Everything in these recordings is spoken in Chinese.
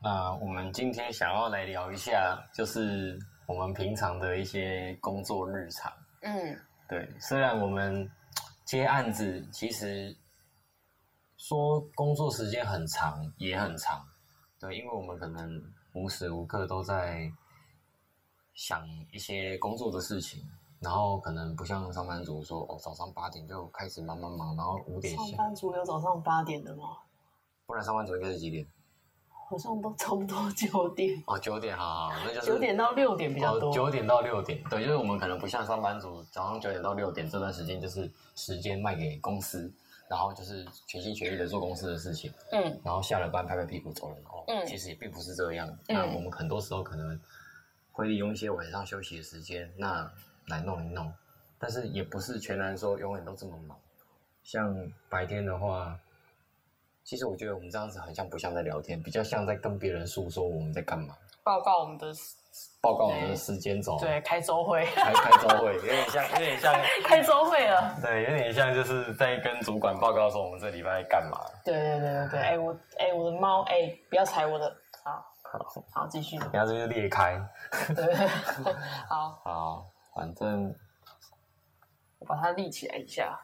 那我们今天想要来聊一下，就是我们平常的一些工作日常。嗯，对，虽然我们接案子，其实说工作时间很长，也很长。对，因为我们可能无时无刻都在想一些工作的事情，然后可能不像上班族说，哦，早上八点就开始忙忙忙，然后五点下，上班族有早上八点的吗？不然上班族应该是几点？好像都差不多九点，哦，九点，好好，那就是九点到六点比较多。哦，九点到六点，对，就是我们可能不像上班族，早上九点到六点这段时间就是时间卖给公司，然后就是全心全意的做公司的事情，嗯然后下了班拍拍屁股走人哦。嗯其实也并不是这样，那我们很多时候可能会利用一些晚上休息的时间，那来弄一弄，但是也不是全然说永远都这么忙。像白天的话，其实我觉得我们这样子很像不像在聊天，比较像在跟别人诉说我们在干嘛。报告我们的报告我们的时间轴，对开周会，开开周会，有点像，有点像，开周会了。对，有点像就是在跟主管报告说我们这礼拜在干嘛。对对对对对，哎、我哎、我的猫哎、不要踩我的，好好，好继续。然后这就裂开。对，好，好，反正我把它立起来一下。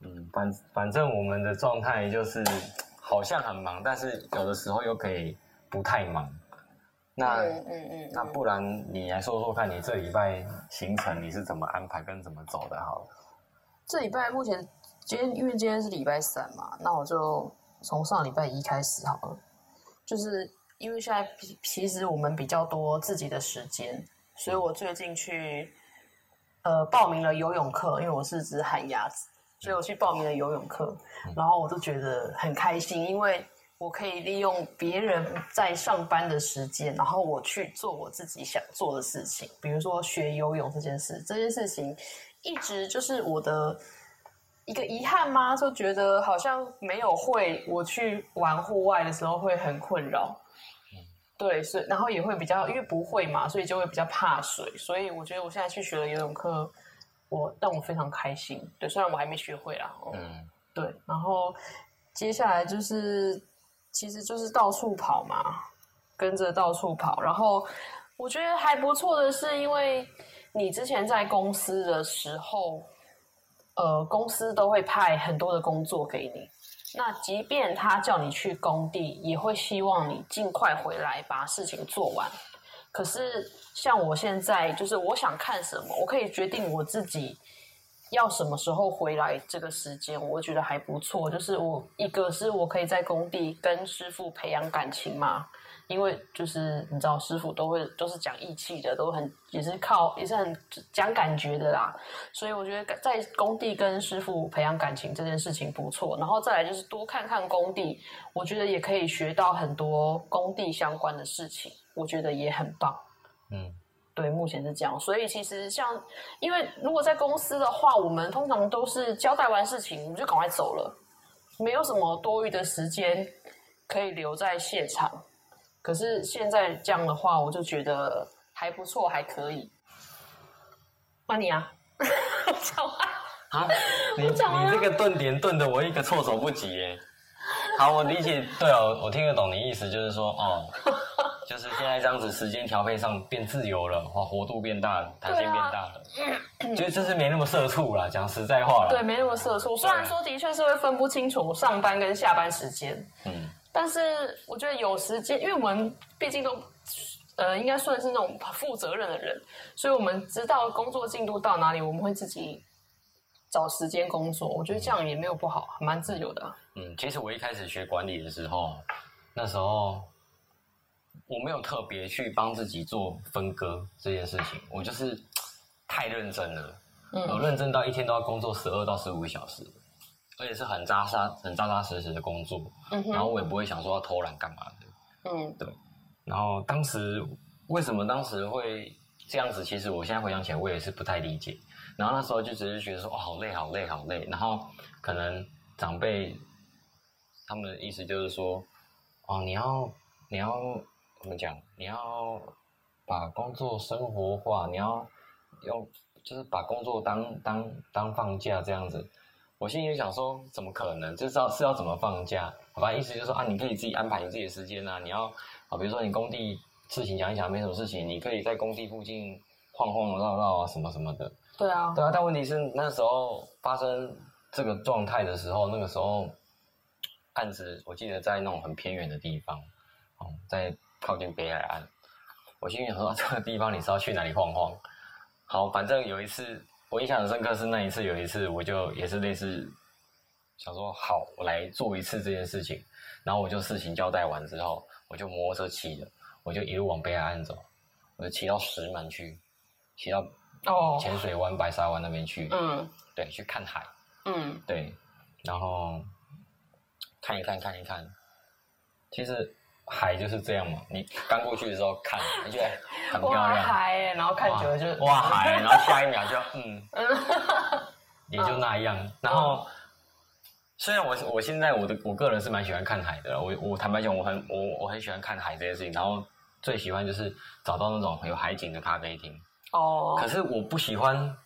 嗯，反反正我们的状态就是好像很忙，但是有的时候又可以不太忙。那、嗯嗯嗯，那不然你来说说看，你这礼拜行程你是怎么安排跟怎么走的？好了，这礼拜目前今天因为今天是礼拜三嘛，那我就从上礼拜一开始好了。就是因为现在其其实我们比较多自己的时间，所以我最近去呃报名了游泳课，因为我是只旱鸭子，所以我去报名了游泳课，然后我都觉得很开心，因为我可以利用别人在上班的时间，然后我去做我自己想做的事情，比如说学游泳这件事，这件事情一直就是我的一个遗憾吗？就觉得好像没有会，我去玩户外的时候会很困扰。对，所以然后也会比较，因为不会嘛，所以就会比较怕水。所以我觉得我现在去学了游泳课，我让我非常开心。对，虽然我还没学会啦。哦嗯对，然后接下来就是，其实就是到处跑嘛，跟着到处跑。然后我觉得还不错的是，因为你之前在公司的时候，呃，公司都会派很多的工作给你。那即便他叫你去工地，也会希望你尽快回来把事情做完。可是像我现在，就是我想看什么，我可以决定我自己要什么时候回来。这个时间我觉得还不错，就是我一个是我可以在工地跟师傅培养感情嘛，因为就是你知道师傅都会都是讲义气的，都很也是靠也是很讲感觉的啦，所以我觉得在工地跟师傅培养感情这件事情不错。然后再来就是多看看工地，我觉得也可以学到很多工地相关的事情，我觉得也很棒。嗯对，目前是这样。所以其实像，因为如果在公司的话，我们通常都是交代完事情，我们就赶快走了，没有什么多余的时间可以留在现场。可是现在这样的话，我就觉得还不错，还可以。换你啊，你这个顿点顿的我一个措手不及耶。好，我理解，对哦，我听得懂你意思，就是说，哦，就是现在这样子时间调配上变自由了，哇，活度变大了，弹性变大了，觉得这是没那么社畜啦，讲实在话啦。对，没那么社畜。虽然说的确是会分不清楚上班跟下班时间，嗯但是我觉得有时间，因为我们毕竟都呃，应该算是那种负责任的人，所以我们知道工作进度到哪里，我们会自己找时间工作。我觉得这样也没有不好，蛮自由的啊。嗯，其实我一开始学管理的时候，那时候我没有特别去帮自己做分割这件事情，我就是 太认真了，嗯我认真到一天都要工作十二到十五个小时，而且是很扎实、很扎扎实实的工作，嗯然后我也不会想说要偷懒干嘛的。嗯对然后当时为什么当时会这样子？其实我现在回想起来，我也是不太理解。然后那时候就只是觉得说，哦，好累，好累，好累。然后可能长辈他们的意思就是说，哦，你要你要怎么讲？你要把工作生活化，你要用就是把工作当当当放假这样子。我心里想说，怎么可能？就是要是要怎么放假？好吧，意思就是说啊，你可以自己安排你自己的时间啊。你要啊，比如说你工地事情讲一讲，没什么事情，你可以在工地附近晃晃绕绕啊，什么什么的。对啊，对啊，但问题是那时候发生这个状态的时候，那个时候案子我记得在那种很偏远的地方，哦，在靠近北海岸。我心里想说，这个地方你是要去哪里晃晃？好，反正有一次我印象很深刻是那一次，有一次我就也是类似想说，好，我来做一次这件事情。然后我就事情交代完之后，我就摩托车骑了，我就一路往北海岸走，我就骑到石门去，骑到哦，浅水湾、白沙湾那边去，嗯对，去看海，嗯，对，然后看一看，看一看。其实海就是这样嘛，你刚过去的时候看，你觉得很漂哇亮，海欸，然后看久了就哇海，然后下一秒就嗯，也就那样。然后虽然我我现在我的我个人是蛮喜欢看海的，我我坦白讲，我很我我很喜欢看海这件事情，然后最喜欢就是找到那种有海景的咖啡厅。哦可，是我不喜欢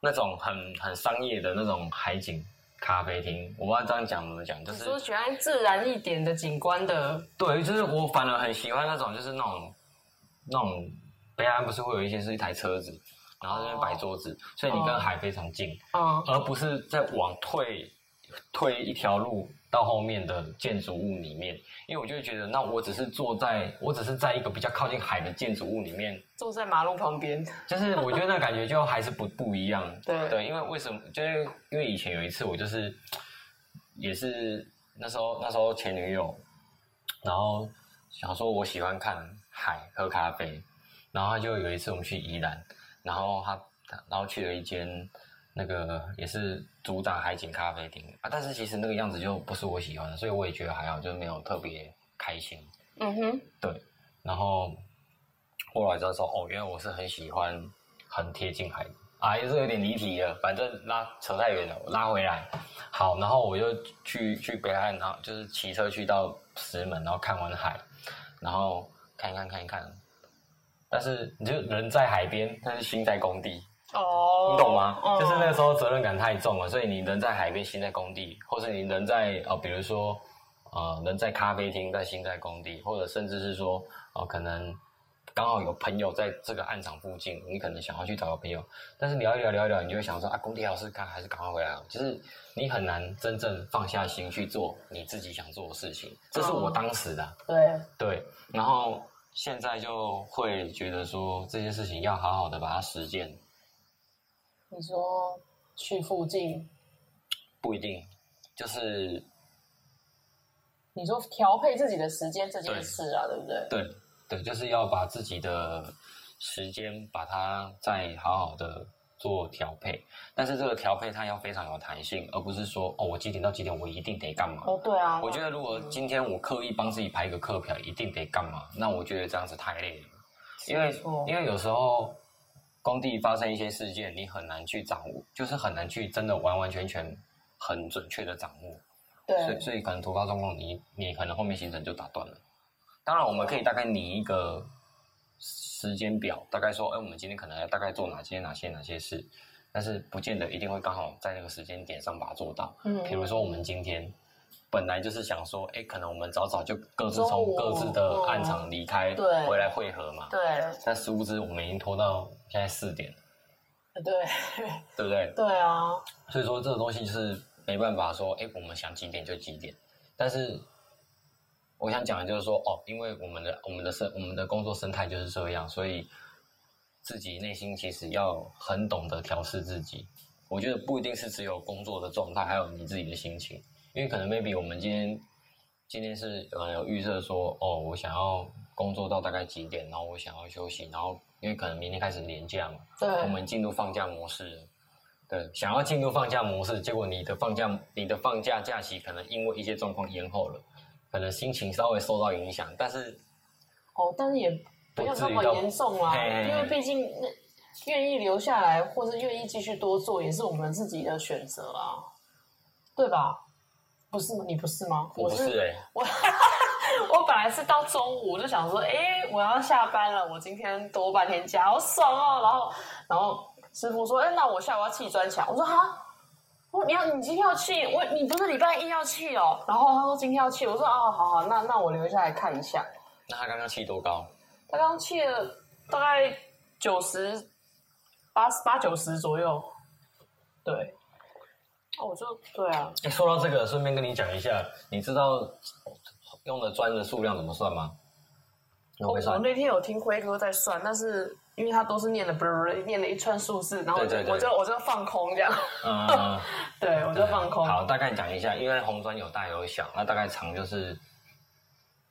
那种很很商业的那种海景咖啡厅。我不知道这样讲怎么讲，就是说喜欢自然一点的景观的，对，就是我反而很喜欢那种，就是那种那种北海岸不是会有一些是一台车子，然后在那边摆桌子，所以你跟海非常近，嗯而不是在往退退一条路到后面的建筑物里面。因为我就会觉得，那我只是坐在，我只是在一个比较靠近海的建筑物里面，坐在马路旁边，就是我觉得那感觉就还是不不一样。对对，因为为什么？就是因为以前有一次我就是也是那时候那时候前女友，然后想说我喜欢看海喝咖啡，然后他就有一次我们去宜兰，然后他他然后去了一间那个也是主打海景咖啡厅啊，但是其实那个样子就不是我喜欢的，所以我也觉得还好，就没有特别开心。嗯哼，对，然后后来知道说，哦，原来我是很喜欢很贴近海的啊，也是有点离题了，反正拉扯太远了，我拉回来。好，然后我就去去北海岸，然后就是骑车去到石门，然后看完海，然后看一看看一看，但是你就人在海边，但是心在工地，哦，你懂吗？嗯就是那个时候责任感太重了，所以你人在海边，心在工地，或是你人在呃，比如说呃，人在咖啡厅，但心在工地，或者甚至是说呃，可能刚好有朋友在这个暗场附近，你可能想要去找个朋友，但是聊一聊聊一聊，你就会想说啊，工地还有事干，还是赶快回来好。就是你很难真正放下心去做你自己想做的事情，这是我当时的啊、对，对，然后现在就会觉得说这些事情要好好的把它实践。你说去附近，不一定，就是你说调配自己的时间这件事啊，对不对？对对，就是要把自己的时间把它再好好的做调配，但是这个调配它要非常有弹性，而不是说哦，我几点到几点我一定得干嘛。哦，对啊，我觉得如果今天我刻意帮自己排一个课表，一定得干嘛，那我觉得这样子太累了，因为因为有时候工地发生一些事件，你很难去掌握，就是很难去真的完完全全很准确的掌握。所以，所以可能突发状况，你你可能后面行程就打断了。当然，我们可以大概拟一个时间表，大概说，哎，我们今天可能要大概做哪些哪些哪些事，但是不见得一定会刚好在那个时间点上把它做到。嗯比如说我们今天本来就是想说，哎，可能我们早早就各自从各自的暗场离开，对回来汇合嘛。对，但殊不知我们已经拖到现在四点了，对，对不对？对啊，所以说这个东西就是没办法说，哎，我们想几点就几点。但是我想讲的就是说，哦，因为我们的我们的生我们的工作生态就是这样，所以自己内心其实要很懂得调试自己。我觉得不一定是只有工作的状态，还有你自己的心情，因为可能 maybe 我们今天今天是呃有预设说，哦，我想要工作到大概几点，然后我想要休息，然后因为可能明天开始年假嘛，对，我们进入放假模式。对，想要进入放假模式，结果你的放假你的放假假期可能因为一些状况延后了，可能心情稍微受到影响，但是哦，但是也不要那么严重啦，嘿嘿嘿因为毕竟那愿意留下来，或是愿意继续多做，也是我们自己的选择啊，对吧？不是吗？你不是吗？我不是哎、我我本来是到中午就想说，哎、我要下班了，我今天多半天假，好爽哦。然后然后师傅说，哎、那我下午要砌砖墙。我说哈，我你要你今天要砌我，你不是礼拜一要砌哦？然后他说今天要砌，我说哦，好好，那那我留下来看一下。那他刚刚砌多高？他刚砌了大概九十八八九十左右，对。哦，我就对啊，哎，说到这个，顺便跟你讲一下，你知道用的砖的数量怎么算吗？我我那天有听辉哥在算，但是因为他都是念的不是念了一串数字，然后我就我就我就放空这样。嗯，对，我就放空。好，大概讲一下，因为红砖有大有小，那大概长就是。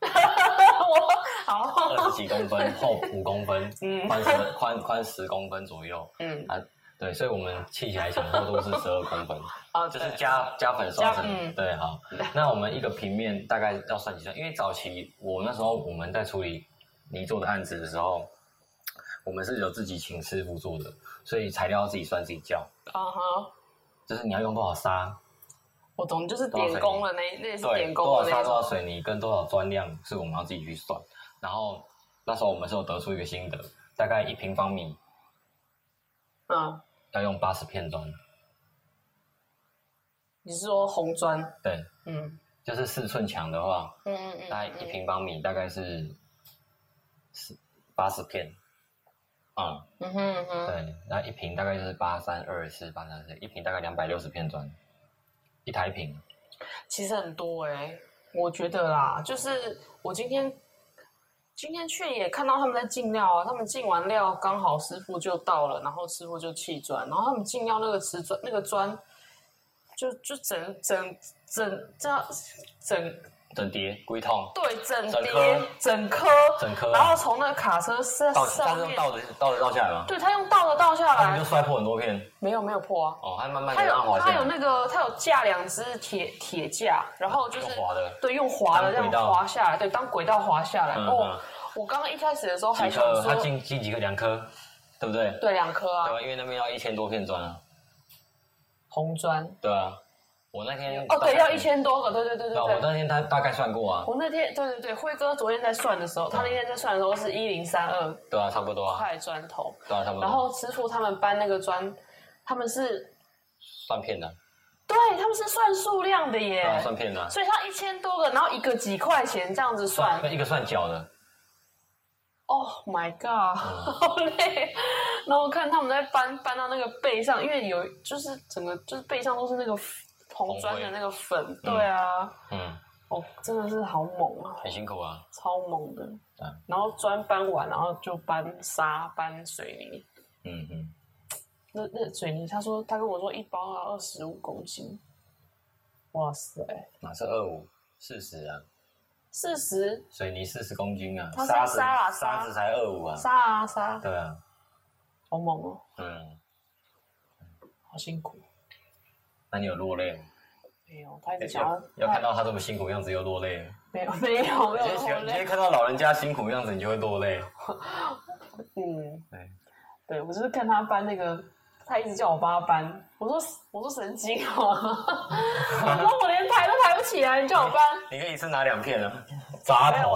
我好二十几公分，厚五公分，嗯，宽十宽宽十公分左右，嗯啊，对，所以我们砌起来讲厚度是十二公分，啊，就是加加粉刷成，对，好，那我们一个平面大概要算几寸？因为早期我那时候我们在处理泥做的案子的时候，我们是有自己请师傅做的，所以材料要自己算自己叫，啊哈，就是你要用多少沙。我懂，就是点工了那那是点工多少沙多少水泥跟多少砖量是我们要自己去算。然后那时候我们是有得出一个心得，大概一平方米，嗯，要用八十片砖。你是说红砖？对，嗯，就是四寸墙的话，嗯嗯嗯，大概一平方米大概是是八十片，啊，嗯哼哼，对，那一平大概就是八三二四八三四，一平大概两百六十片砖。一台平，其实很多哎，我觉得啦，就是我今天今天去也看到他们在进料啊，他们进完料刚好师傅就到了，然后师傅就砌砖，然后他们进料那个瓷砖那个砖，就就整整整这样整。整叠龟痛，对，整叠整颗整颗，然后从那个卡车上上面倒的倒的倒下来吗？对他用倒的倒下来，就摔破很多片。没有没有破啊，哦，还慢慢的让滑。他有那个他有架两只铁铁架，然后就是滑的，对，用滑的这样滑下来，对，当轨道滑下来。哦，我刚刚一开始的时候还想说，他进进几个两颗，对不对？对，两颗啊。对啊，因为那边要一千多片砖啊，红砖。对啊。我那天哦，对，要一千多个，对对对对对。我那天他大概算过啊。我那天对对对，辉哥昨天在算的时候，他那天在算的时候是一零三二，对啊，差不多啊。块砖头，对啊，差不多。然后师傅他们搬那个砖，他们是算片的，对他们是算数量的耶，算片的。所以他一千多个，然后一个几块钱这样子算，一个算脚的。Oh my god，好累。然后看他们在搬搬到那个背上，因为有就是整个就是背上都是那个。红砖的那个粉，对啊，嗯，哦，真的是好猛啊，很辛苦啊，超猛的。然后砖搬完，然后就搬沙、搬水泥。嗯嗯，那那水泥，他说他跟我说一包要二十五公斤。哇塞，哪是二五？四十啊？四十？水泥四十公斤啊？沙沙啊，沙子才二五啊？沙啊沙？对啊，好猛哦。嗯，好辛苦。那你有落泪吗？没有，他一直想要要看到他这么辛苦样子又落泪。没有，没有，没有落泪。今天看到老人家辛苦样子，你就会落泪。嗯，对，对我就是看他搬那个，他一直叫我帮他搬。我说，我说神经哦，我说我连抬都抬不起来，你叫我搬。你可以一次拿两片啊，沙头。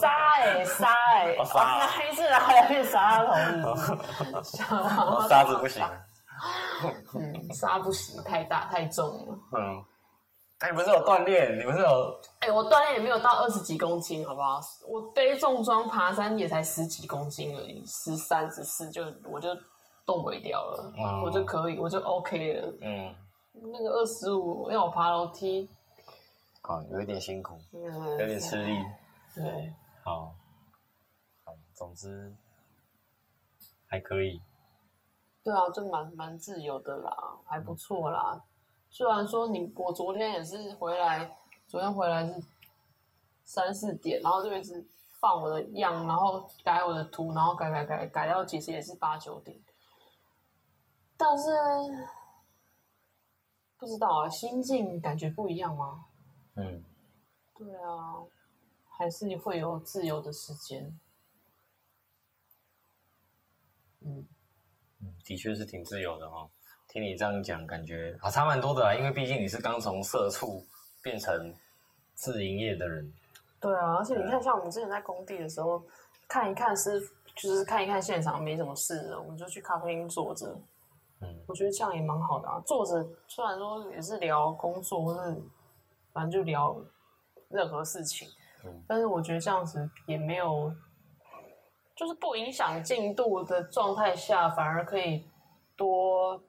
沙哎，沙哎，拿一次拿两片沙头。沙子不行。嗯，杀不死，太大太重了。嗯，哎，你不是有锻炼？你不是有？哎，我锻炼也没有到二十几公斤，好不好？我背重装爬山也才十几公斤而已，十三十四就我就动不掉了，我就可以，我就 OK 了。嗯，那个二十五要我爬楼梯，哦，有一点辛苦，有点吃力。对，好，好，总之还可以。对啊，就蛮蛮自由的啦，还不错啦。虽然说你我昨天也是回来，昨天回来是三四点，然后就一直放我的样，然后改我的图，然后改改改改到其实也是八九点。但是不知道啊，心境感觉不一样吗？嗯，对啊，还是会有自由的时间。嗯。的确是挺自由的哦，听你这样讲，感觉啊差蛮多的啦。因为毕竟你是刚从社畜变成自营业的人。对啊，而且你看，像我们之前在工地的时候，看一看是就是看一看现场没什么事，我们就去咖啡厅坐着。嗯，我觉得这样也蛮好的啊。坐着虽然说也是聊工作，或是反正就聊任何事情，嗯但是我觉得这样子也没有，就是不影响进度的状态下，反而可以多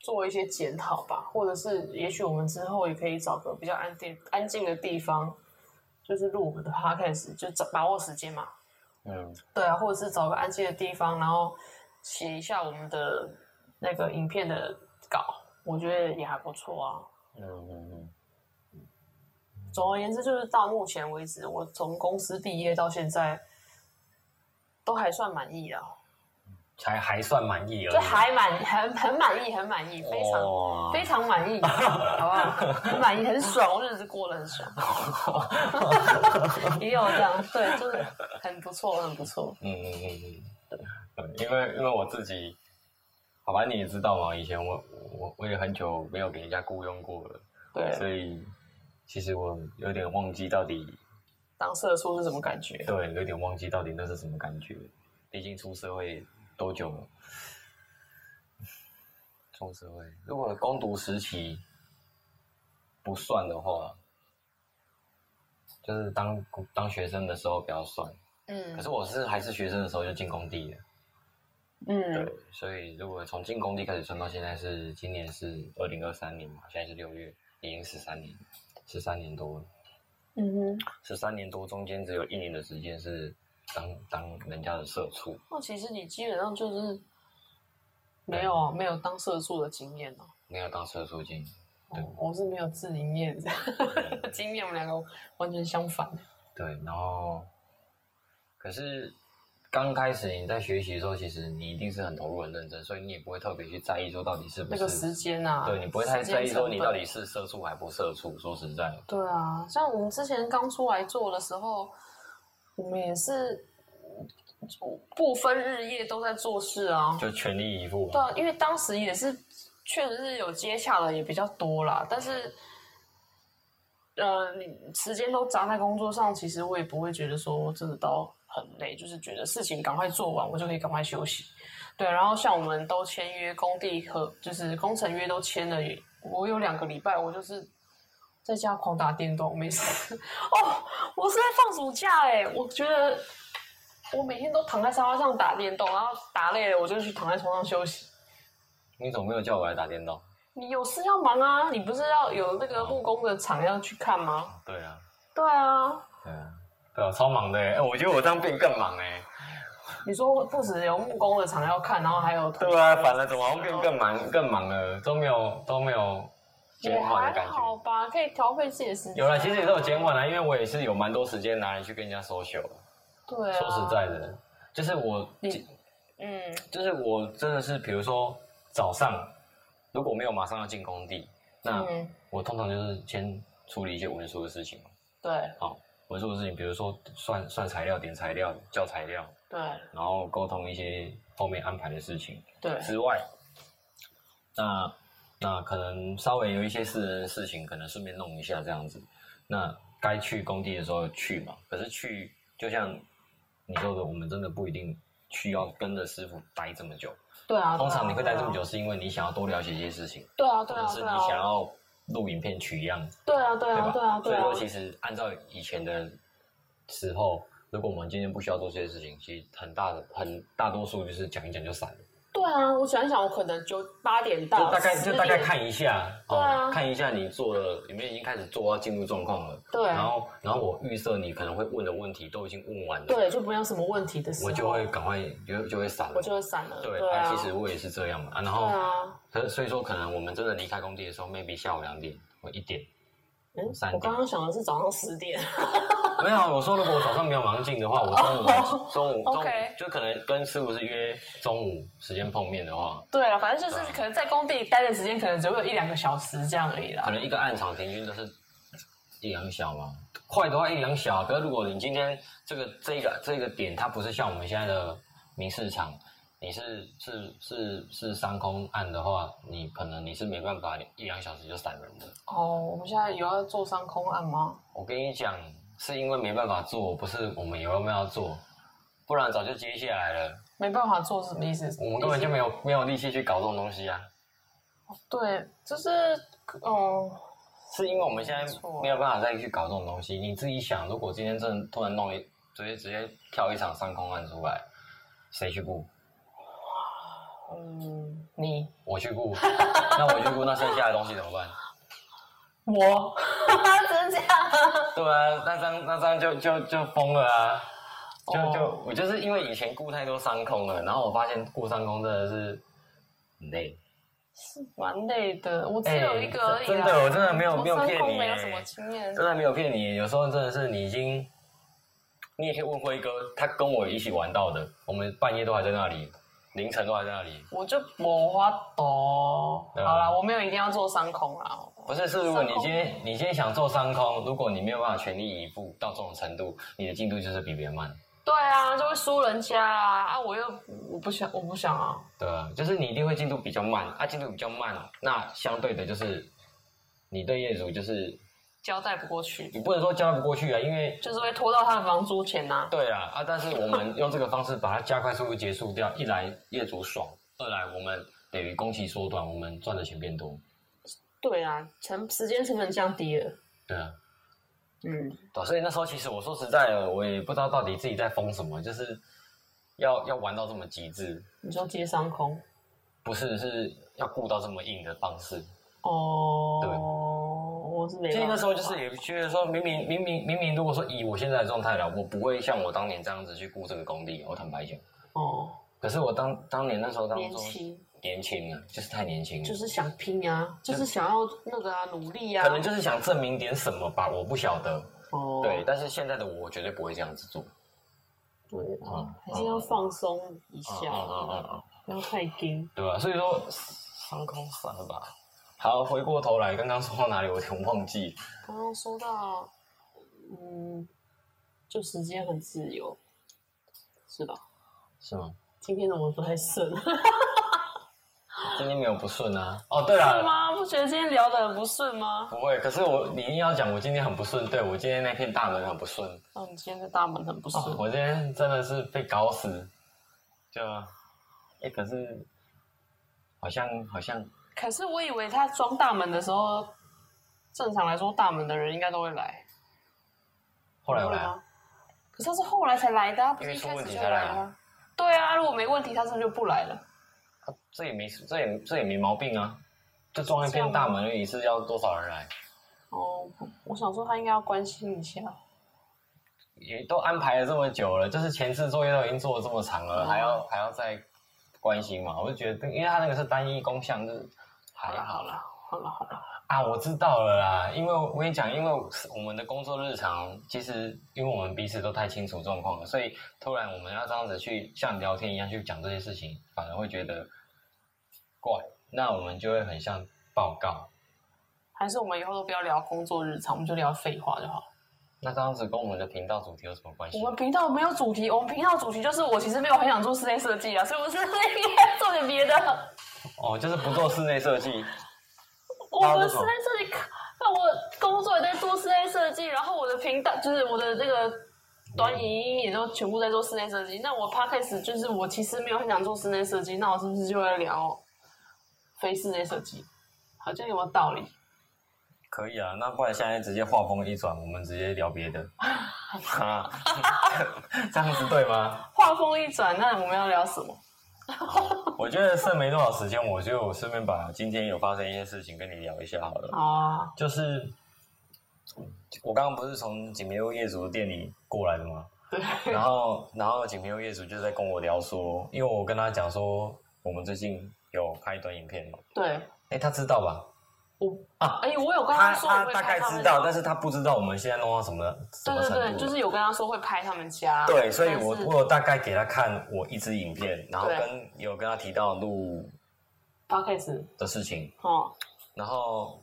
做一些检讨吧，或者是也许我们之后也可以找个比较安定、安静的地方，就是录我们的 podcast，就找把握时间嘛。嗯，对啊，或者是找个安静的地方，然后写一下我们的那个影片的稿，我觉得也还不错啊。嗯嗯嗯，总而言之，就是到目前为止，我从公司毕业到现在，都还算满意了，才还算满意而就已。还满很很满意，很满意，非常、哇非常满意，好不好？很满意，很爽，日子过得很爽。也有这样，对，就是很不错，很不错。嗯嗯嗯嗯，对，因为因为我自己，好吧，你也知道嘛，以前我我我也很久没有给人家雇佣过了，对，所以其实我有点忘记到底，当社畜是什么感觉？对，有点忘记到底那是什么感觉。毕竟出社会多久了？出社会，如果攻读时期不算的话，就是当当学生的时候不要算。嗯可是我是还是学生的时候就进工地了。嗯对，所以如果从进工地开始算到现在是今年是二零二三年嘛，现在是六月，已经十三年，十三年多了，嗯哼。十三年多中间只有一年的时间是当当人家的社畜，那其实你基本上就是没有啊，没有当社畜的经验哦。没有当社畜进，对哦我是没有自营业的经验，我们两个完全相反。对，然后可是刚开始你在学习的时候，其实你一定是很投入、很认真，所以你也不会特别去在意说到底是不是那个时间啊，对你不会太在意说你到底是社畜还不社畜。说实在的，对啊，像我们之前刚出来做的时候，我们也是不分日夜都在做事啊。就全力以赴。对啊，因为当时也是确实是有接洽的也比较多啦，但是呃，你时间都砸在工作上，其实我也不会觉得说真的到很累，就是觉得事情赶快做完，我就可以赶快休息。对，然后像我们都签约工地和就是工程约都签了，我有两个礼拜我就是在家狂打电动，没事。哦，我是在放暑假哎、我觉得我每天都躺在沙发上打电动，然后打累了我就去躺在床上休息。你怎么没有叫我来打电动？你有事要忙啊？你不是要有那个木工的厂要去看吗？对啊，对啊，对啊，对啊，超忙的哎！我觉得我这样变更忙哎。你说不止有木工的厂要看，然后还有对啊，反而怎么变更忙更忙了，都没有都没有也减缓的感觉。好吧，可以调配自己的时间。有了，其实也是有减缓了，因为我也是有蛮多时间拿来去跟人家 social。对啊，说实在的，就是我，你嗯就是我真的是，比如说早上如果没有马上要进工地，那嗯，我通常就是先处理一些文书的事情嘛。对好，文书的事情，比如说算算材料、点材料、叫材料，对然后沟通一些后面安排的事情对之外，那那可能稍微有一些私人的事情，可能顺便弄一下这样子。那该去工地的时候去嘛，可是去就像你说的，我们真的不一定需要跟着师傅待这么久。对啊，通常你会待这么久，是因为你想要多了解一些事情，对啊对啊对啊，想要录影片取样，对啊对？啊对啊对啊。所以说，，其实按照以前的时候，如果我们今天不需要做这些事情，其实很大的很大多数就是讲一讲就散了，对啊，我想一想，我可能九八点到，就大概就大概，看一下，对啊。看一下你做了有没有已经开始做到进入状况了，对。然后然后我预设你可能会问的问题都已经问完了，对，就没有什么问题的时候，我就会赶快就就会散了。我。就会散了，对，对啊，啊其实我也是这样嘛，啊，然对后啊，可是所以说可能我们真的离开工地的时候，maybe 下午两点或一点，嗯三，点。我刚刚想的是早上十点，没有，我说如果我早上没有忙进的话，我中午中午中午 OK 就可能跟师傅是约中午时间碰面的话，对啊，反正就是可能在工地待的时间可能只会有一两个小时这样而已啦可。能一个暗场平均都是一两小嘛，快的话一两小。可是如果你今天这个这个这个点，它不是像我们现在的民市场，你是是是是商空案的话，你可能你是没办法一两小时就散人的。哦，我们现在有要做商空案吗？我跟你讲，是因为没办法做，不是我们有没有要做，不然早就接下来了。没办法做是什么意思？我们根本就没有没有力气去搞这种东西啊。对，就是哦，是因为我们现在没有办法再去搞这种东西。你自己想，如果今天真的突然弄一，直接直接跳一场上空案出来，谁去顾？嗯，你我去顾，那我去顾，那剩下的东西怎么办？我真这样啊？对啊，那张那张就就就疯了啊！就哦就我就是因为以前顾太多上空了，然后我发现顾上空真的是很累。蛮累的，我只有一个真的我真的没有没有骗你耶空没有什么经验。真的没有骗你，有时候真的是你已经，你也可以问辉哥，他跟我一起玩到的，我们半夜都还在那里，凌晨都还在那里。我就没法抖。对啊好啦，我没有一定要做三空啦。不是，是如果你今天你今天想做三空，如果你没有办法全力以赴到这种程度，你的进度就是比别人慢，对啊，就会输人家啊！啊，我又我不想，我不想啊。对啊？就是你一定会进度比较慢，啊，进度比较慢，那相对的就是你对业主就是交代不过去，你不能说交代不过去啊，因为就是会拖到他的房租钱呐、对啊啊，但是我们用这个方式把它加快速度结束掉，一来业主爽，二来我们等于工期缩短，我们赚的钱变多，对啊，成时间成本降低了。对啊。嗯，对啊，所以那时候其实我说实在的，我也不知道到底自己在疯什么，就是要要玩到这么极致，你说接商空不是是要顾到这么硬的方式。哦，对我是没办法。其实那时候就是也觉得说，明明明明明明，如果说以我现在的状态了，我不会像我当年这样子去顾这个工地，我坦白讲。哦，可是我当当年那时候当年中轻年轻啊，就是太年轻了，就是想拼啊，就是想要那个啊，努力啊。可能就是想证明点什么吧，我不晓得。哦，对，但是现在的我绝对不会这样子做。对啊嗯，还是要放松一嗯下，嗯嗯嗯嗯。不要太紧。对吧、所以说上空算了吧。好，回过头来，刚刚说到哪里？我有点忘记。刚刚说到，嗯，就时间很自由，是吧？是吗？今天怎么不太顺？今天没有不顺啊。哦，对是了，吗？不觉得今天聊得很不顺吗？不会。可是我你硬要讲我今天很不顺，对我今天那片大门很不顺。哦你今天的大门很不顺。哦，我今天真的是被搞死。就，哎，可是好像好像可是我以为他装大门的时候，正常来说大门的人应该都会来。后来有来啊。可是他是后来才来的、啊，不是一开始就题才来啊啊。对啊，如果没问题，他是不是就不来了？啊这也没这也这也没毛病啊。就装一片大门而已，是要多少人来？哦，我想说他应该要关心一下。也都安排了这么久了，就是前置作业都已经做了这么长了，嗯还要还要再关心嘛？我就觉得，因为他那个是单一工项，就是好了好了好了好了，啊。我知道了啦，因为我跟你讲，因为我们的工作日常，其实因为我们彼此都太清楚状况了，所以突然我们要这样子去像聊天一样去讲这些事情，反而会觉得怪。那我们就会很像报告。还是我们以后都不要聊工作日常，我们就聊废话就好。那这样子跟我们的频道主题有什么关系我？们频道没有主题，我们频道主题就是我其实没有很想做室内设计啊，所以我是 应该做点别的。哦，就是不做室内设计。我们室内设计，那我工作也在做室内设计，然后我的频道就是我的这个短影音也都全部在做室内设计。那我 podcast 就是我其实没有很想做室内设计，那我是不是就会聊非室内设计？好像有没有道理？可以啊，那不然现在直接画风一转，我们直接聊别的，哈 这样子对吗？画风一转，那我们要聊什么？我觉得剩没多少时间，我就顺便把今天有发生一些事情跟你聊一下好了。好啊，就是我刚刚不是从锦屏路业主的店里过来的吗？对，然后，然后锦屏路业主就在跟我聊说，因为我跟他讲说，我们最近有拍短影片嘛，对，哎，他知道吧？我啊，哎、我有跟他说我会他大拍他们概知道，但是他不知道我们现在弄到什么什对对么程度了。对，就是有跟他说会拍他们家，对，所以我但是我有大概给他看我一支影片，然后对跟有跟他提到录 podcast 的事情，哦，然后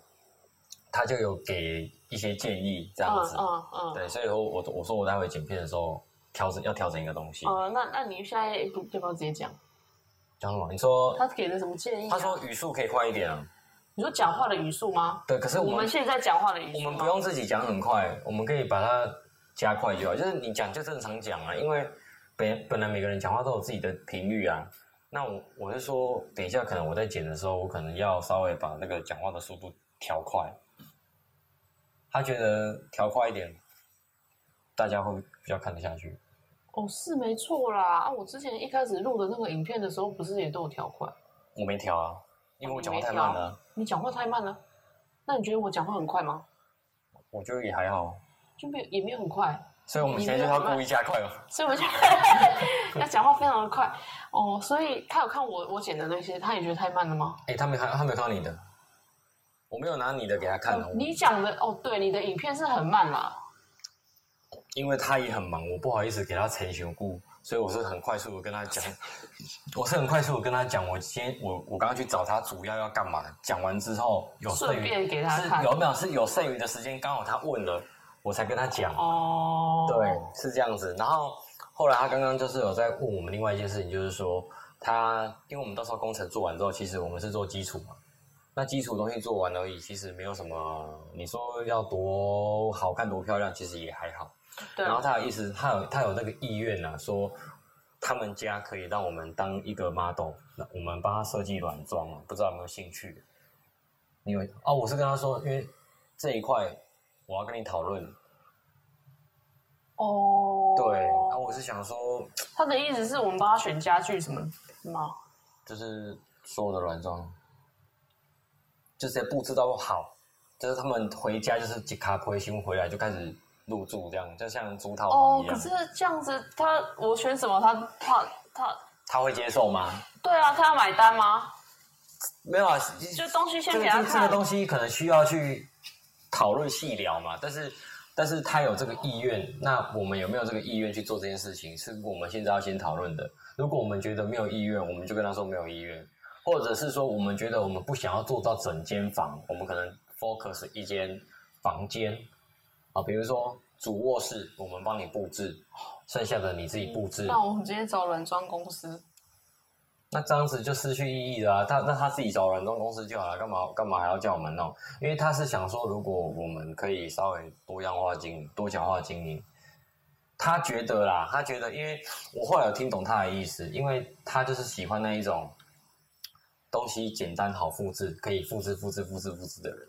他就有给一些建议这样子。嗯嗯嗯，对，所以我我我说我待会剪片的时候调整要调整一个东西。哦，那那你现在不要不要直接讲？讲什么？你说他给的什么建议、啊？他说语速可以快一点啊。你说讲话的语速吗？对，可是我我们现在讲话的语速我们不用自己讲很快，我们可以把它加快就好。就是你讲就正常讲啊，因为本本来每个人讲话都有自己的频率啊。那我我是说，等一下可能我在剪的时候，我可能要稍微把那个讲话的速度调快。他觉得调快一点，大家会比较看得下去。哦，是没错啦。啊，我之前一开始录的那个影片的时候，不是也都有调快？我没调啊，因为我讲话太慢了。你讲话太慢了？那你觉得我讲话很快吗？我觉得也还好，就没有也没有很快。所以我们现在就要故意加快哦。所以我就 要讲话非常的快哦。所以他有看我我剪的那些，他也觉得太慢了吗？哎，他没看，他没有看到你的。我没有拿你的给他看哦。你讲的哦，对，你的影片是很慢啦。因为他也很忙，我不好意思给他成全顾，所以我是很快速的跟他讲，我是很快速的跟他讲，我先我我刚刚去找他主要要干嘛，讲完之后有顺便给他看，有没有是有剩余的时间，刚好他问了，我才跟他讲。哦，对，是这样子。然后后来他刚刚就是有在问我们另外一件事情，就是说他因为我们到时候工程做完之后，其实我们是做基础嘛。那基础东西做完而已，其实没有什么。你说要多好看、多漂亮，其实也还好。对。然后他的意思，他有他有那个意愿呢，说他们家可以让我们当一个 model，那我们帮他设计软装不知道有没有兴趣？因为哦，我是跟他说，因为这一块我要跟你讨论。哦。对，然啊，我是想说，他的意思是我们帮他选家具什么吗？就是所有的软装。就是布置都好，就是他们回家就是吉卡回新回来就开始入住，这样就像租套房一样。哦，可是这样子，他我选什么，他他他他会接受吗？对啊，他要买单吗？没有啊，就东西先给他看。这个东西可能需要去讨论细聊嘛，但是但是他有这个意愿，那我们有没有这个意愿去做这件事情，是我们现在要先讨论的。如果我们觉得没有意愿，我们就跟他说没有意愿。或者是说，我们觉得我们不想要做到整间房，我们可能 focus 一间房间啊，比如说主卧室，我们帮你布置，剩下的你自己布置。那我们直接找软装公司。那这样子就失去意义了。他那他自己找软装公司就好了，干嘛干嘛还要叫我们弄？因为他是想说，如果我们可以稍微多样化经营、多角化经营，他觉得啦，他觉得，因为我后来有听懂他的意思，因为他就是喜欢那一种。东西简单好复制，可以复制、复制、复制、复制的人，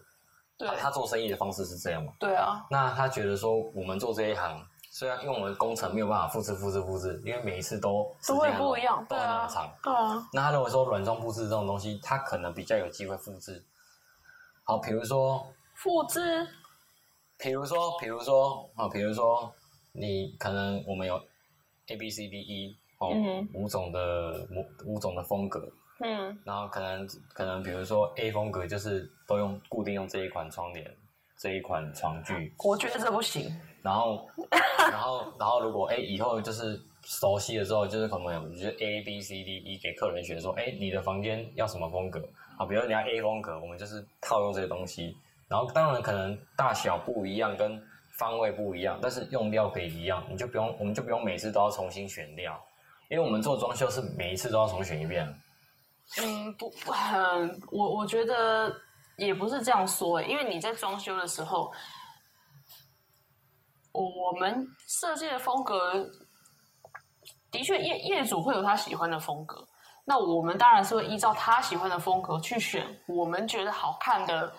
对，他做生意的方式是这样嘛？对啊。那他觉得说，我们做这一行，虽然因为我们工程没有办法复制、复制、复制，因为每一次都都会不一样，都那么长。对啊。那他认为说，软装布置这种东西，他可能比较有机会复制。好，比如说复制，比如说，比如说，啊，比如说，你可能我们有 A、B、C、D、E 哦，五种的五五种的风格。嗯，然后可能可能比如说 A 风格就是都用固定用这一款窗帘，这一款床具。我觉得这不行。然后 然后然后如果哎以后就是熟悉了之后，就是可能我觉得 A B C D E 给客人选说，哎你的房间要什么风格啊？比如你要 A 风格，我们就是套用这些东西。然后当然可能大小不一样，跟方位不一样，但是用料可以一样，你就不用我们就不用每次都要重新选料，因为我们做装修是每一次都要重选一遍。嗯，不，很我我觉得也不是这样说诶，因为你在装修的时候，我们设计的风格的确业业主会有他喜欢的风格，那我们当然是会依照他喜欢的风格去选我们觉得好看的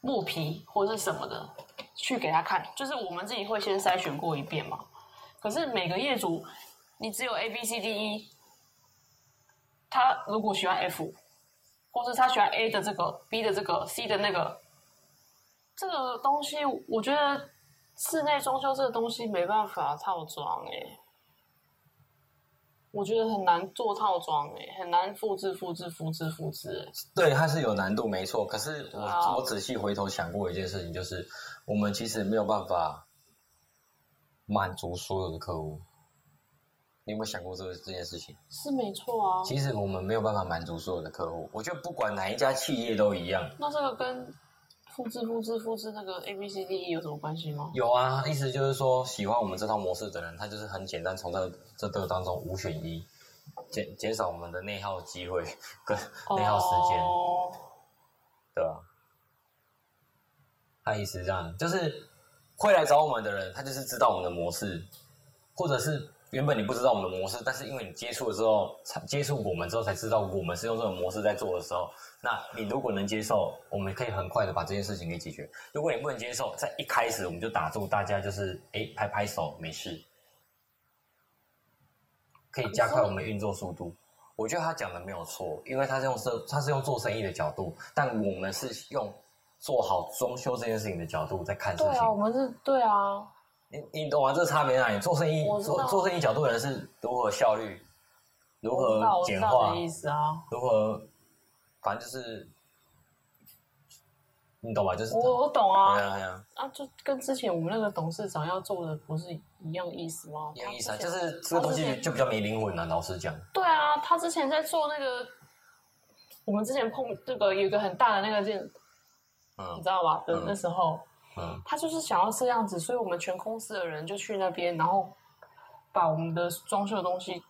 木皮或是什么的去给他看，就是我们自己会先筛选过一遍嘛。可是每个业主，你只有 A B C D E。他如果喜欢 F，或是他喜欢 A 的这个、B 的这个、C 的那个，这个东西，我觉得室内装修这个东西没办法套装哎，我觉得很难做套装哎，很难复制、复制、复制、复制哎。对，它是有难度，没错。可是我我仔细回头想过一件事情，就是我们其实没有办法满足所有的客户。你有没有想过这个这件事情？是没错啊。其实我们没有办法满足所有的客户，我觉得不管哪一家企业都一样。那这个跟复制、复制、复制那个 A B C D E 有什么关系吗？有啊，意思就是说，喜欢我们这套模式的人，他就是很简单，从这这个当中五选一，减减少我们的内耗机会跟内耗时间，对吧？他意思这样，就是会来找我们的人，他就是知道我们的模式，或者是。原本你不知道我们的模式，但是因为你接触了之后，才接触我们之后才知道我们是用这种模式在做的时候，那你如果能接受，我们可以很快的把这件事情给解决。如果你不能接受，在一开始我们就打住，大家就是哎拍拍手没事，可以加快我们运作速度。我觉得他讲的没有错，因为他是用生他是用做生意的角度，但我们是用做好装修这件事情的角度在看事情。对啊，我们是对啊，你你懂吗？这个差别在哪里？做生意做做生意角度的人是如何效率，如何简化的，意思啊。如何，反正就是你懂吧？就是我我懂啊对啊对啊，啊，就跟之前我们那个董事长要做的不是一样意思吗？一样意思啊，就是这个东西就比较没灵魂啊。老实讲，对啊，他之前在做那个，我们之前碰这个有一个很大的那个件，你嗯知道吧？的嗯那时候，嗯他就是想要这样子，所以我们全公司的人就去那边，然后把我们的装修的东西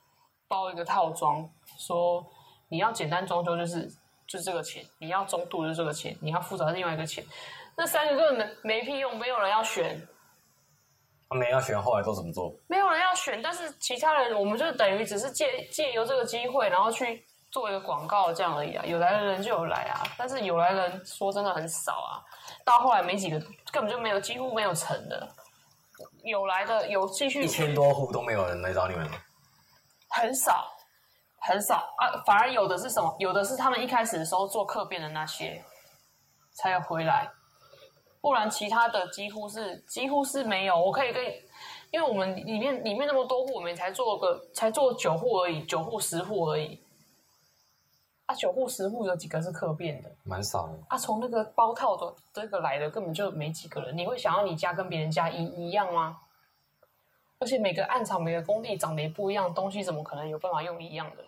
包一个套装，说你要简单装修就是就这个钱，你要中度就是这个钱，你要复杂是另外一个钱。那三个根本没没屁用，没有人要选，他们要选后来都怎么做？没有人要选，但是其他人我们就等于只是借借由这个机会，然后去做一个广告这样而已啊。有来的人就有来啊，但是有来的人说真的很少啊。到后来没几个，根本就没有，几乎没有成的。有来的有继续一千多户都没有人来找你们，很少很少啊，反而有的是什么？有的是他们一开始的时候做客变的那些才有回来，不然其他的几乎是几乎是没有。我可以跟，因为我们里面里面那么多户，我们才做个才做九户而已，九户十户而已。啊，九户十户有几个是客变的？蛮少的。啊，从那个包套的这个来的根本就没几个人。你会想要你家跟别人家一一样吗？而且每个暗场、每个工地长得也不一样，东西怎么可能有办法用一样的？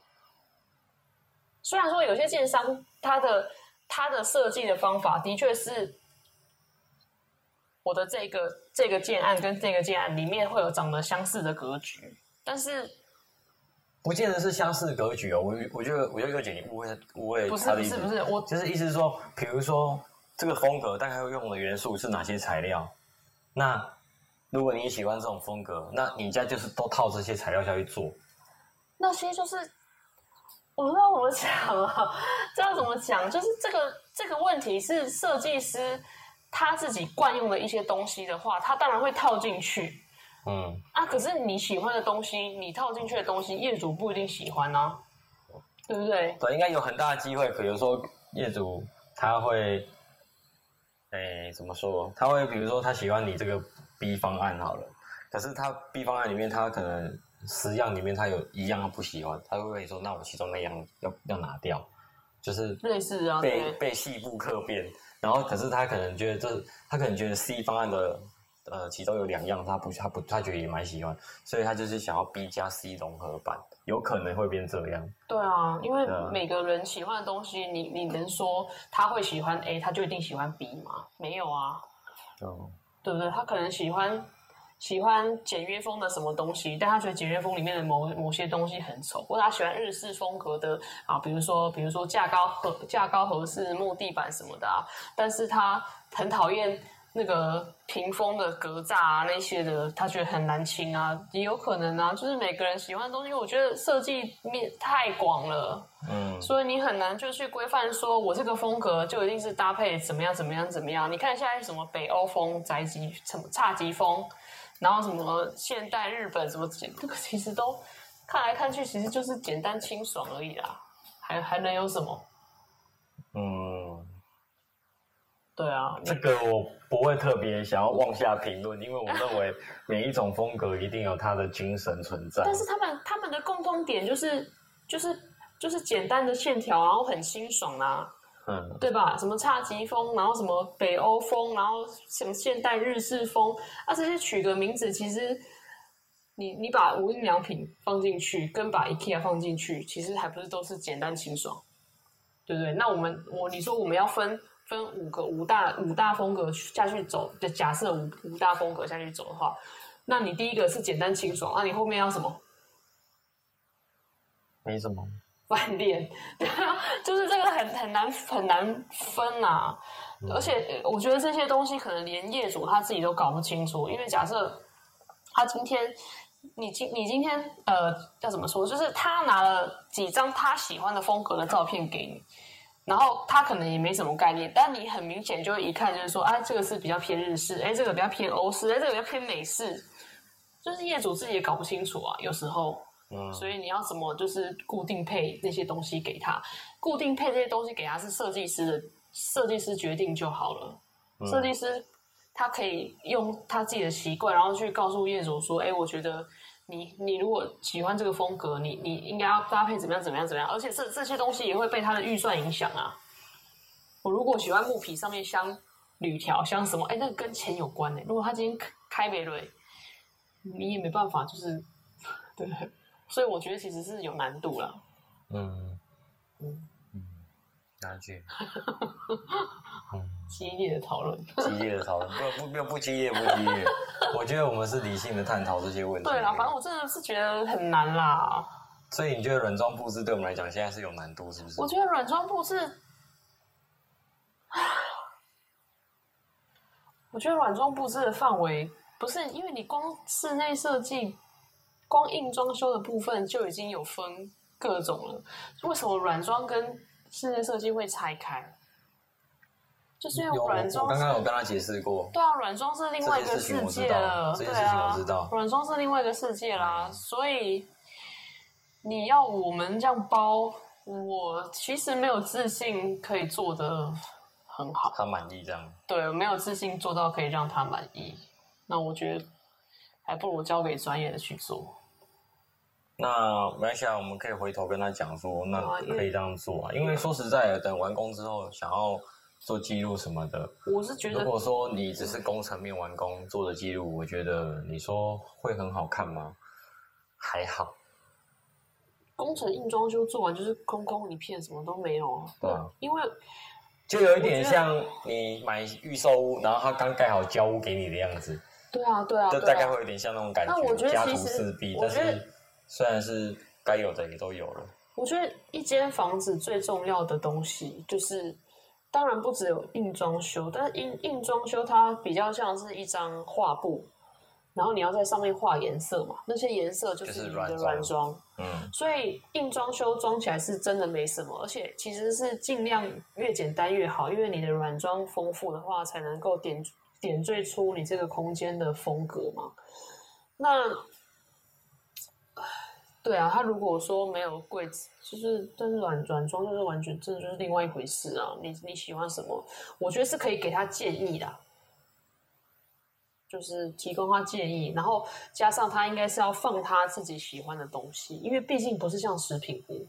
虽然说有些建商他的他的设计的方法的确是我的这个这个建案跟这个建案里面会有长得相似的格局，但是不见得是相似格局哦，我我觉得我觉得二姐你误会误会不是他的意思，不是不是我就是意思是说，比如说这个风格大概会用的元素是哪些材料？那如果你喜欢这种风格，那你家就是都套这些材料下去做。那些就是我不知道怎么讲啊，这要怎么讲？就是这个这个问题是设计师他自己惯用的一些东西的话，他当然会套进去嗯，啊。可是你喜欢的东西，你套进去的东西，业主不一定喜欢啊，对不对？对，应该有很大的机会，比如说业主他会，哎，怎么说？他会比如说他喜欢你这个 B 方案好了，可是他 B 方案里面他可能十样里面他有一样他不喜欢，他会跟你说，那我其中那样要要拿掉，就是类似啊，被对被细部刻变，然后可是他可能觉得这，他可能觉得 C 方案的呃其中有两样他不他不他觉得也蛮喜欢，所以他就是想要 B 加 C 融合版，有可能会变这样。对啊，因为每个人喜欢的东西，你你能说他会喜欢 A，他就一定喜欢 B 吗？没有啊。嗯，对不对？他可能喜欢喜欢简约风的什么东西，但他觉得简约风里面的某某些东西很丑，或者他喜欢日式风格的啊，比如说比如说架高和架高和式木地板什么的啊，但是他很讨厌那个屏风的格栅啊那些的，他觉得很难清啊，也有可能啊，就是每个人喜欢的东西，我觉得设计面太广了。嗯，所以你很难就去规范说，我这个风格就一定是搭配怎么样怎么样怎么样。你看现在什么北欧风、宅急什么侘寂风，然后什么现代日本什么，这个其实都看来看去，其实就是简单清爽而已啦，还还能有什么？嗯，对啊，这个我不会特别想要妄下评论，因为我认为每一种风格一定有它的精神存在。但是他们他们的共通点就是就是就是简单的线条，然后很清爽啊。嗯，对吧？什么侘寂风，然后什么北欧风，然后什么现代日式风，啊，这些取个名字，其实你你把无印良品放进去，跟把 IKEA 放进去，其实还不是都是简单清爽，对不对？那我们我你说我们要分分五个五大五大风格下去走，就假设五五大风格下去走的话，那你第一个是简单清爽，那你后面要什么？没什么。饭店，就是这个很很难很难分啊。而且呃我觉得这些东西可能连业主他自己都搞不清楚，因为假设他今天你今你今天呃要怎么说？就是他拿了几张他喜欢的风格的照片给你，然后他可能也没什么概念，但你很明显就会一看就是说，哎，这个是比较偏日式，哎，这个比较偏欧式，哎，这个比较偏美式，就是业主自己也搞不清楚啊，有时候。嗯，所以你要怎么就是固定配那些东西给他，固定配这些东西给他是设计师的设计师决定就好了。设计师他可以用他自己的习惯，然后去告诉业主说：“哎，我觉得你你如果喜欢这个风格，你你应该要搭配怎么样怎么样怎么样。”而且这这些东西也会被他的预算影响啊。我如果喜欢木皮上面镶铝条，镶什么？哎，那个跟钱有关呢。如果他今天开美瑞，你也没办法，就是对。所以我觉得其实是有难度了。嗯嗯嗯，难解。嗯，激烈的讨论，激烈的讨论，不不不不激烈不激烈。我觉得我们是理性的探讨这些问题。对啦，反正我真的是觉得很难啦。所以你觉得软装布置对我们来讲现在是有难度，是不是？我觉得软装布置，我觉得软装布置的范围不是因为你光室内设计。光硬装修的部分就已经有分各种了，为什么软装跟室内设计会拆开？就是因为软装，刚刚有跟他解释过。对啊，软装是另外一个世界了。对啊，软装是另外一个世界啦。所以你要我们这样包，我其实没有自信可以做的很好。他满意这样？对，没有自信做到可以让他满意。那我觉得还不如交给专业的去做。那没关系啊，我们可以回头跟他讲说，那可以这样做啊。因为说实在的，等完工之后想要做记录什么的，我是觉得，如果说你只是工程面完工做的记录，我觉得你说会很好看吗？还好。工程硬装修做完就是空空一片，什么都没有。对啊。因为就有一点像你买预售屋，然后他刚盖好交屋给你的样子。对啊，对啊。就大概会有点像那种感觉。那我觉得其实，但是。虽然是该有的也都有了，我觉得一间房子最重要的东西就是，当然不只有硬装修，但是硬硬装修它比较像是一张画布，然后你要在上面画颜色嘛，那些颜色就是你的软装，嗯，所以硬装修装起来是真的没什么，而且其实是尽量越简单越好，因为你的软装丰富的话，才能够点点缀出你这个空间的风格嘛，那。对啊，他如果说没有柜子，就是但是软软装就是完全真的就是另外一回事啊。你你喜欢什么？我觉得是可以给他建议的，就是提供他建议，然后加上他应该是要放他自己喜欢的东西，因为毕竟不是像食品屋，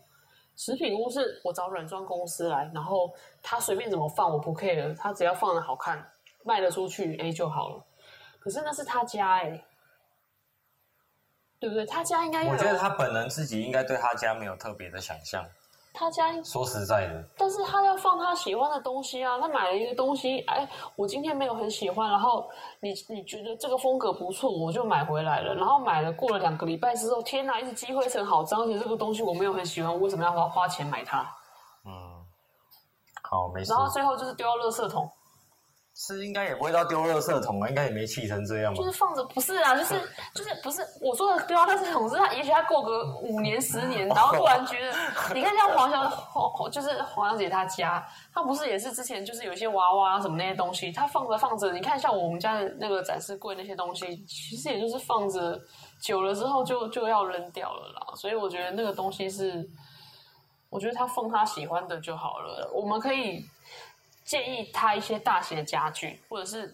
食品屋是我找软装公司来，然后他随便怎么放我不 care，他只要放的好看，卖得出去 A 就好了。可是那是他家哎。对不对？他家应该我觉得他本人自己应该对他家没有特别的想象。他家说实在的，但是他要放他喜欢的东西啊。他买了一个东西，哎，我今天没有很喜欢，然后你你觉得这个风格不错，我就买回来了。然后买了过了两个礼拜之后，天哪，一直积灰尘，好脏！而且这个东西我没有很喜欢，为什么要花花钱买它？嗯，好，没事。然后最后就是丢到垃圾桶。是应该也不会到丢垃圾桶啊，应该也没气成这样吧？就是放着，不是啊，就是就是不是我说的丢到垃圾桶，是他也许他过个五年十年，然后突然觉得，你看像黄小黄就是黄小姐她家，她不是也是之前就是有一些娃娃什么那些东西，她放着放着，你看像我们家的那个展示柜那些东西，其实也就是放着久了之后就就要扔掉了啦。所以我觉得那个东西是，我觉得他放他喜欢的就好了，我们可以。建议他一些大型的家具，或者是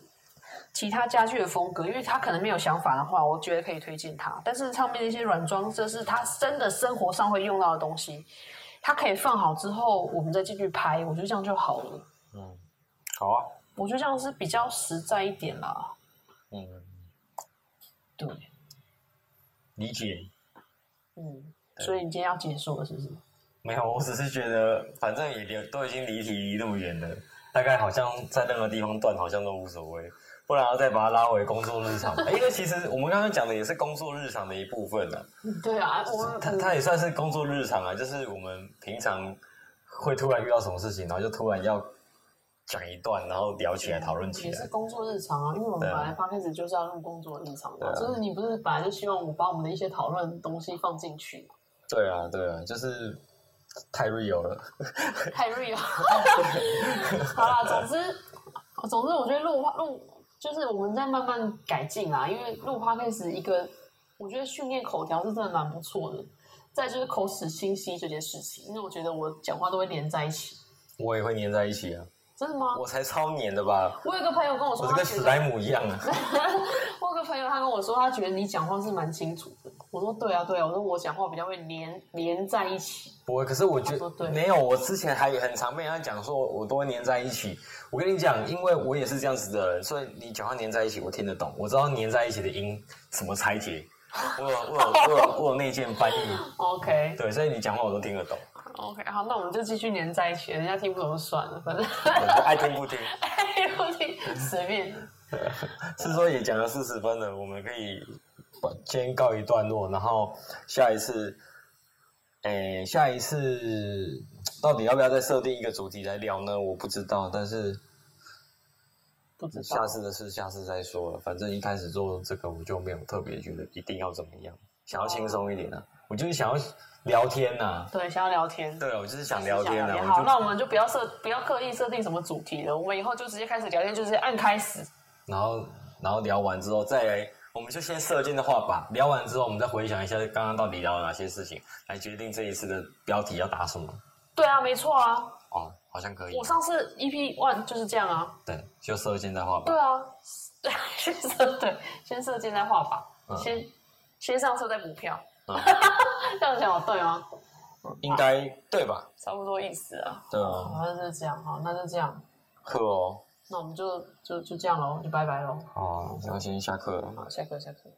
其他家具的风格，因为他可能没有想法的话，我觉得可以推荐他。但是上面那些软装，这是他真的生活上会用到的东西，他可以放好之后，我们再继续拍，我觉得这样就好了。嗯，好啊，我觉得这样是比较实在一点啦。嗯，对，理解。嗯，所以你今天要结束了，是不是？没有，我只是觉得，反正也离都已经离题离那么远了。大概好像在任何地方断，好像都无所谓，不然要再把它拉回工作日常。因为其实我们刚刚讲的也是工作日常的一部分呢。对啊，我它它也算是工作日常啊，就是我们平常会突然遇到什么事情，然后就突然要讲一段，然后聊起来，讨论起来。也是工作日常啊，因为我们本来刚开始就是要录工作日常的，啊就是你不是本来就希望我把我们的一些讨论东西放进去嘛，对啊，对啊，就是太 real 了。太 real。好啦，总之，总之，我觉得录录就是我们在慢慢改进啦，因为录 podcast 一个，我觉得训练口条是真的蛮不错的。再就是口齿清晰这件事情，因为我觉得我讲话都会连在一起。我也会黏在一起啊，真的吗？我才超黏的吧？我有个朋友跟我说，我跟史莱姆一样啊。我有个朋友，他跟我说，他觉得你讲话是蛮清楚的。我说对啊，对啊。我说我讲话比较会连连在一起。不会，可是我觉得没有，我之前还很常被人家讲说我都会黏在一起。我跟你讲，因为我也是这样子的人，所以你讲话黏在一起，我听得懂，我知道黏在一起的音怎么拆解。我有我有我有我有内建翻译，OK 对，所以你讲话我都听得懂，OK，好，那我们就继续连在一起，人家听不懂就算了，反正 爱听不听 不听。不听随便。是说也讲了四十分了，我们可以把先告一段落，然后下一次，诶，下一次到底要不要再设定一个主题来聊呢？我不知道，但是不知道下次的事下次再说了。反正一开始做这个，我就没有特别觉得一定要怎么样，想要轻松一点啊，我就是想要聊天呐、对，想要聊天。对，我就是想聊天呐、好，那我们就不要设，不要刻意设定什么主题了。我们以后就直接开始聊天，就直接按开始。然后然后聊完之后再来，我们就先射箭的话吧。聊完之后，我们再回想一下刚刚到底聊了哪些事情，来决定这一次的标题要打什么。对啊，没错啊。哦，好像可以我。上次 EP one 就是这样啊。对，就射箭再画吧。对啊，先射对，先射箭再画吧，嗯先先上车再补票。嗯 这样讲有对吗？应该对吧？差不多意思啊。对啊，好，像是这样，好，那就这样，呵哦。那我们就就就这样喽，就拜拜喽。好，那先下课了。好，下课下课。